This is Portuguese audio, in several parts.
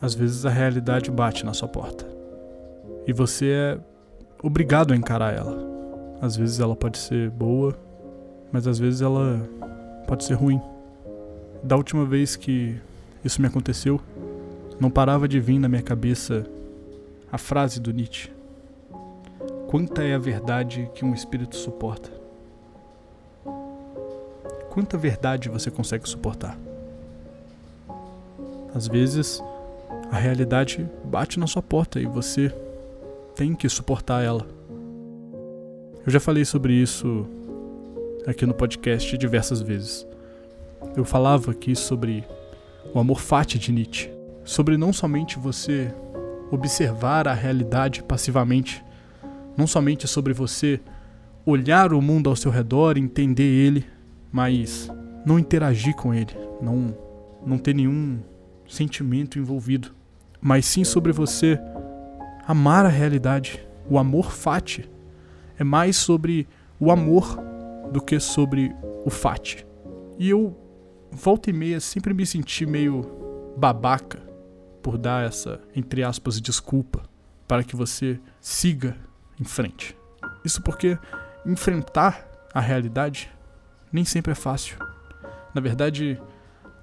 Às vezes a realidade bate na sua porta. E você é obrigado a encarar ela. Às vezes ela pode ser boa, mas às vezes ela pode ser ruim. Da última vez que isso me aconteceu, não parava de vir na minha cabeça a frase do Nietzsche: Quanta é a verdade que um espírito suporta? Quanta verdade você consegue suportar? Às vezes, a realidade bate na sua porta e você tem que suportar ela. Eu já falei sobre isso aqui no podcast diversas vezes. Eu falava aqui sobre o amor fati de Nietzsche, sobre não somente você observar a realidade passivamente, não somente sobre você olhar o mundo ao seu redor, entender ele, mas não interagir com ele, não não ter nenhum sentimento envolvido, mas sim sobre você amar a realidade. O amor fati é mais sobre o amor do que sobre o fati. E eu volta e meia sempre me senti meio babaca por dar essa, entre aspas, desculpa para que você siga em frente. Isso porque enfrentar a realidade nem sempre é fácil. Na verdade,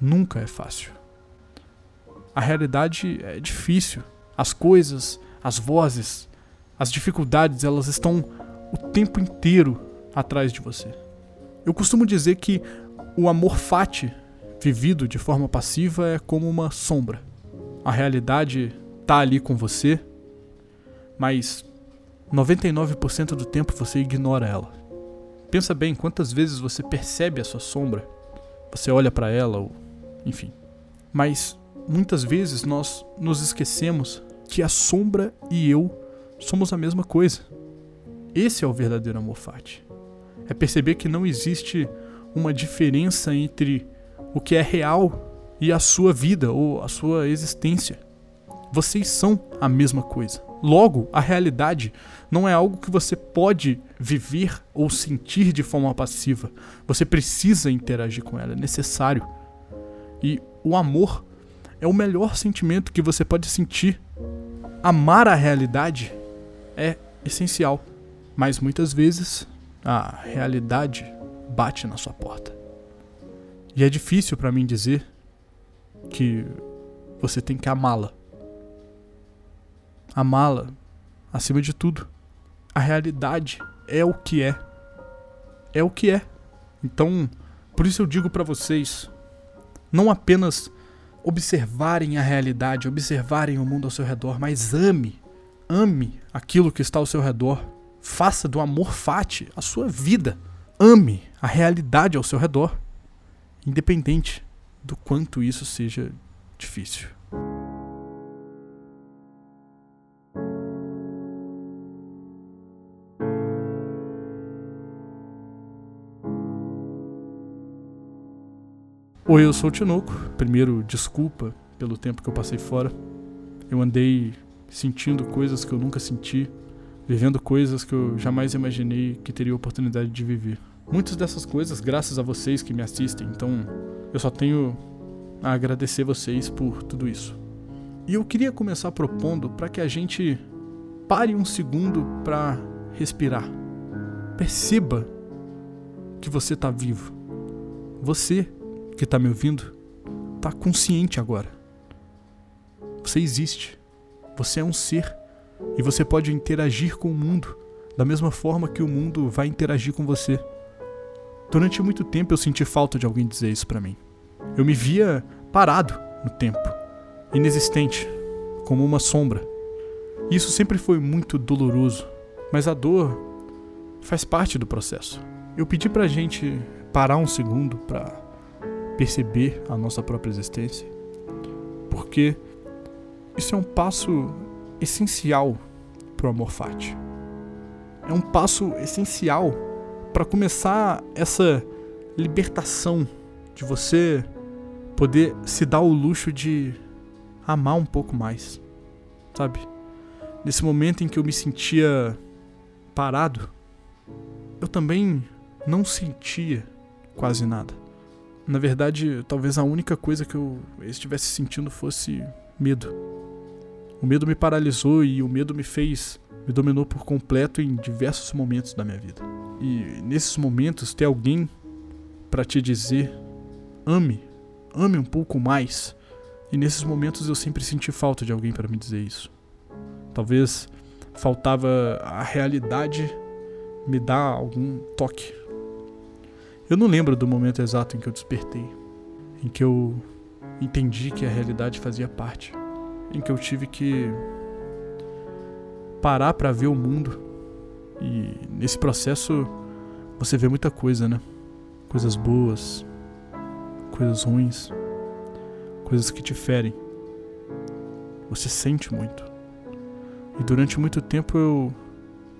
nunca é fácil. A realidade é difícil. As coisas, as vozes, as dificuldades, elas estão o tempo inteiro atrás de você. Eu costumo dizer que o amor fati, vivido de forma passiva, é como uma sombra. A realidade tá ali com você, mas 99% do tempo você ignora ela. Pensa bem quantas vezes você percebe a sua sombra, você olha para ela, ou enfim. Mas muitas vezes nós nos esquecemos que a sombra e eu somos a mesma coisa. Esse é o verdadeiro amor fati. É perceber que não existe uma diferença entre o que é real e a sua vida ou a sua existência. Vocês são a mesma coisa. Logo, a realidade não é algo que você pode viver ou sentir de forma passiva. Você precisa interagir com ela, é necessário. E o amor é o melhor sentimento que você pode sentir. Amar a realidade é essencial, mas muitas vezes a realidade bate na sua porta. E é difícil para mim dizer que você tem que amá-la. Amá-la acima de tudo. A realidade é o que é. É o que é. Então, por isso eu digo para vocês, não apenas observarem a realidade, observarem o mundo ao seu redor, mas ame, ame aquilo que está ao seu redor. Faça do amor fati a sua vida. Ame a realidade ao seu redor, independente do quanto isso seja difícil. Oi, eu sou o Tinoco. Primeiro, desculpa pelo tempo que eu passei fora. Eu andei sentindo coisas que eu nunca senti, vivendo coisas que eu jamais imaginei que teria oportunidade de viver. Muitas dessas coisas graças a vocês que me assistem, então eu só tenho a agradecer vocês por tudo isso. E eu queria começar propondo para que a gente pare um segundo para respirar. Perceba que você está vivo. Você que está me ouvindo está consciente agora. Você existe. Você é um ser e você pode interagir com o mundo da mesma forma que o mundo vai interagir com você. Durante muito tempo eu senti falta de alguém dizer isso para mim. Eu me via parado no tempo, inexistente, como uma sombra. Isso sempre foi muito doloroso, mas a dor faz parte do processo. Eu pedi pra gente parar um segundo para perceber a nossa própria existência, porque isso é um passo essencial para o amor fati. É um passo essencial para começar essa libertação de você poder se dar o luxo de amar um pouco mais, sabe? Nesse momento em que eu me sentia parado, eu também não sentia quase nada. Na verdade, talvez a única coisa que eu estivesse sentindo fosse medo. O medo me paralisou e o medo me fez, me dominou por completo em diversos momentos da minha vida. E nesses momentos ter alguém para te dizer ame, ame um pouco mais. E nesses momentos eu sempre senti falta de alguém para me dizer isso. Talvez faltava a realidade me dar algum toque. Eu não lembro do momento exato em que eu despertei, em que eu entendi que a realidade fazia parte, em que eu tive que parar para ver o mundo. E nesse processo você vê muita coisa, né? Coisas boas, coisas ruins, coisas que te ferem. Você sente muito. E durante muito tempo eu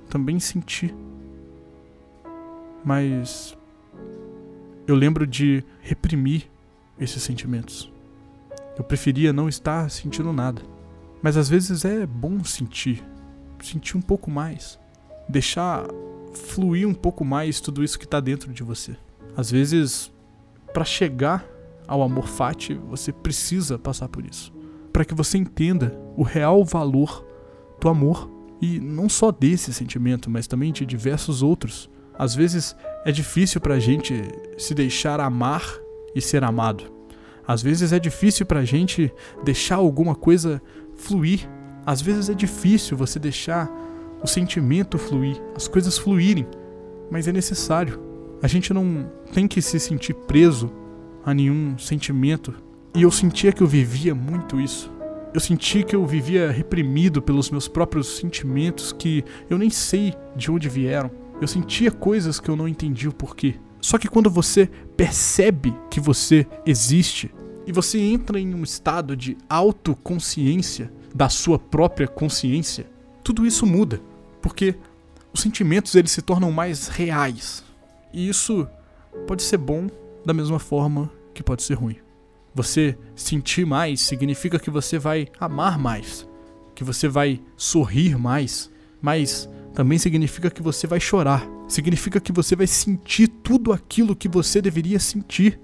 também senti. Mas eu lembro de reprimir esses sentimentos. Eu preferia não estar sentindo nada. Mas às vezes é bom sentir, sentir um pouco mais, deixar fluir um pouco mais tudo isso que está dentro de você. Às vezes, para chegar ao amor fati, você precisa passar por isso, para que você entenda o real valor do amor e não só desse sentimento, mas também de diversos outros. Às vezes é difícil para a gente se deixar amar e ser amado. Às vezes é difícil para a gente deixar alguma coisa fluir. Às vezes é difícil você deixar o sentimento fluir, as coisas fluírem, mas é necessário. A gente não tem que se sentir preso a nenhum sentimento. E eu sentia que eu vivia muito isso. Eu sentia que eu vivia reprimido pelos meus próprios sentimentos que eu nem sei de onde vieram. Eu sentia coisas que eu não entendi o porquê. Só que quando você percebe que você existe e você entra em um estado de autoconsciência da sua própria consciência, tudo isso muda porque os sentimentos eles se tornam mais reais. E isso pode ser bom da mesma forma que pode ser ruim. Você sentir mais significa que você vai amar mais, que você vai sorrir mais, mas também significa que você vai chorar. Significa que você vai sentir tudo aquilo que você deveria sentir,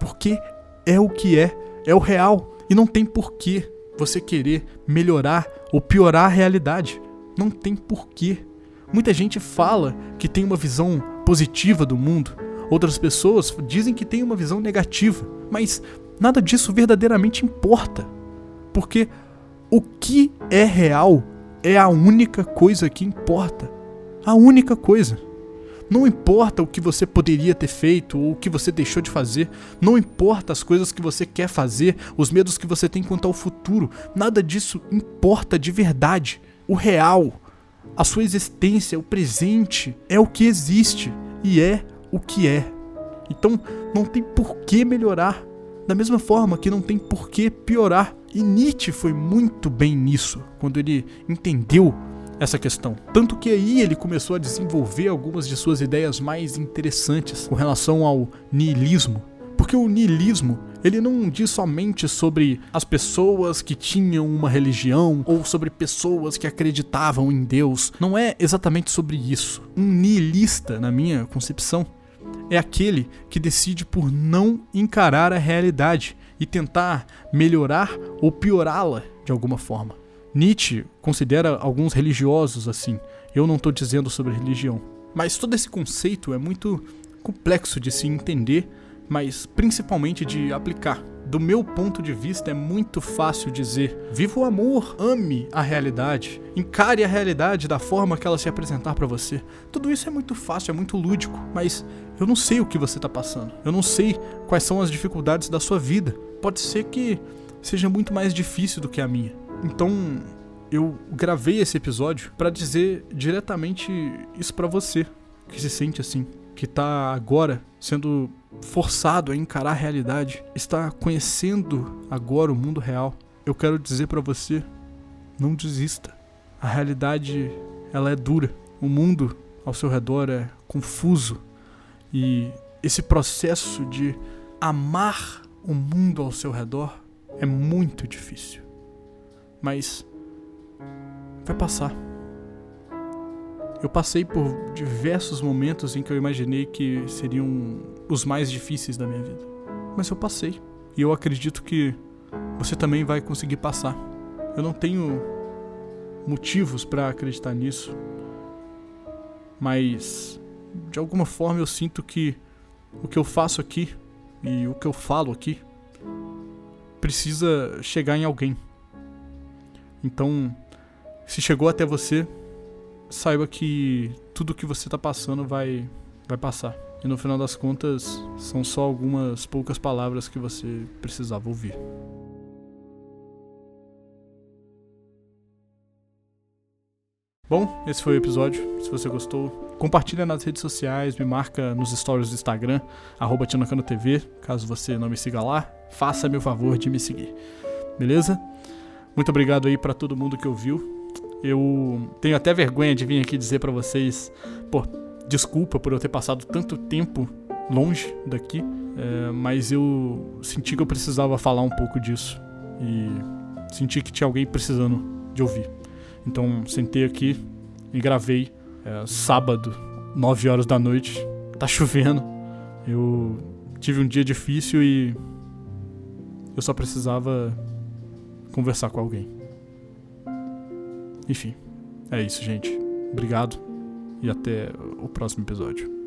porque é o que é, é o real e não tem porquê você querer melhorar ou piorar a realidade. Não tem porquê. Muita gente fala que tem uma visão positiva do mundo, outras pessoas dizem que tem uma visão negativa, mas nada disso verdadeiramente importa. Porque o que é real é a única coisa que importa. A única coisa. Não importa o que você poderia ter feito ou o que você deixou de fazer, não importa as coisas que você quer fazer, os medos que você tem quanto ao futuro, nada disso importa de verdade o real, a sua existência, o presente, é o que existe e é o que é. Então não tem por que melhorar, da mesma forma que não tem por que piorar. E Nietzsche foi muito bem nisso, quando ele entendeu essa questão. Tanto que aí ele começou a desenvolver algumas de suas ideias mais interessantes com relação ao niilismo. Porque o niilismo ele não diz somente sobre as pessoas que tinham uma religião ou sobre pessoas que acreditavam em Deus. Não é exatamente sobre isso. Um nihilista, na minha concepção, é aquele que decide por não encarar a realidade e tentar melhorar ou piorá-la de alguma forma. Nietzsche considera alguns religiosos assim. Eu não estou dizendo sobre religião. Mas todo esse conceito é muito complexo de se entender mas principalmente de aplicar. Do meu ponto de vista, é muito fácil dizer: viva o amor, ame a realidade, encare a realidade da forma que ela se apresentar para você. Tudo isso é muito fácil, é muito lúdico, mas eu não sei o que você está passando. Eu não sei quais são as dificuldades da sua vida. Pode ser que seja muito mais difícil do que a minha. Então, eu gravei esse episódio para dizer diretamente isso para você que se sente assim, que tá agora sendo forçado a encarar a realidade, está conhecendo agora o mundo real, eu quero dizer para você, não desista. A realidade, ela é dura. O mundo ao seu redor é confuso e esse processo de amar o mundo ao seu redor é muito difícil. Mas vai passar. Eu passei por diversos momentos em que eu imaginei que seriam os mais difíceis da minha vida. Mas eu passei. E eu acredito que você também vai conseguir passar. Eu não tenho motivos para acreditar nisso, mas de alguma forma eu sinto que o que eu faço aqui e o que eu falo aqui precisa chegar em alguém. Então, se chegou até você, saiba que tudo que você está passando vai vai passar. E no final das contas, são só algumas poucas palavras que você precisava ouvir. Bom, esse foi o episódio. Se você gostou, compartilha nas redes sociais, me marca nos stories do Instagram, arroba TV. Caso você não me siga lá, faça-me o favor de me seguir. Beleza? Muito obrigado aí para todo mundo que ouviu. Eu tenho até vergonha de vir aqui dizer para vocês, pô, desculpa por eu ter passado tanto tempo longe daqui, é, mas eu senti que eu precisava falar um pouco disso e senti que tinha alguém precisando de ouvir. Então sentei aqui e gravei é, sábado, 9 horas da noite. Tá chovendo. Eu tive um dia difícil e eu só precisava conversar com alguém. Enfim, é isso, gente. Obrigado e até o próximo episódio.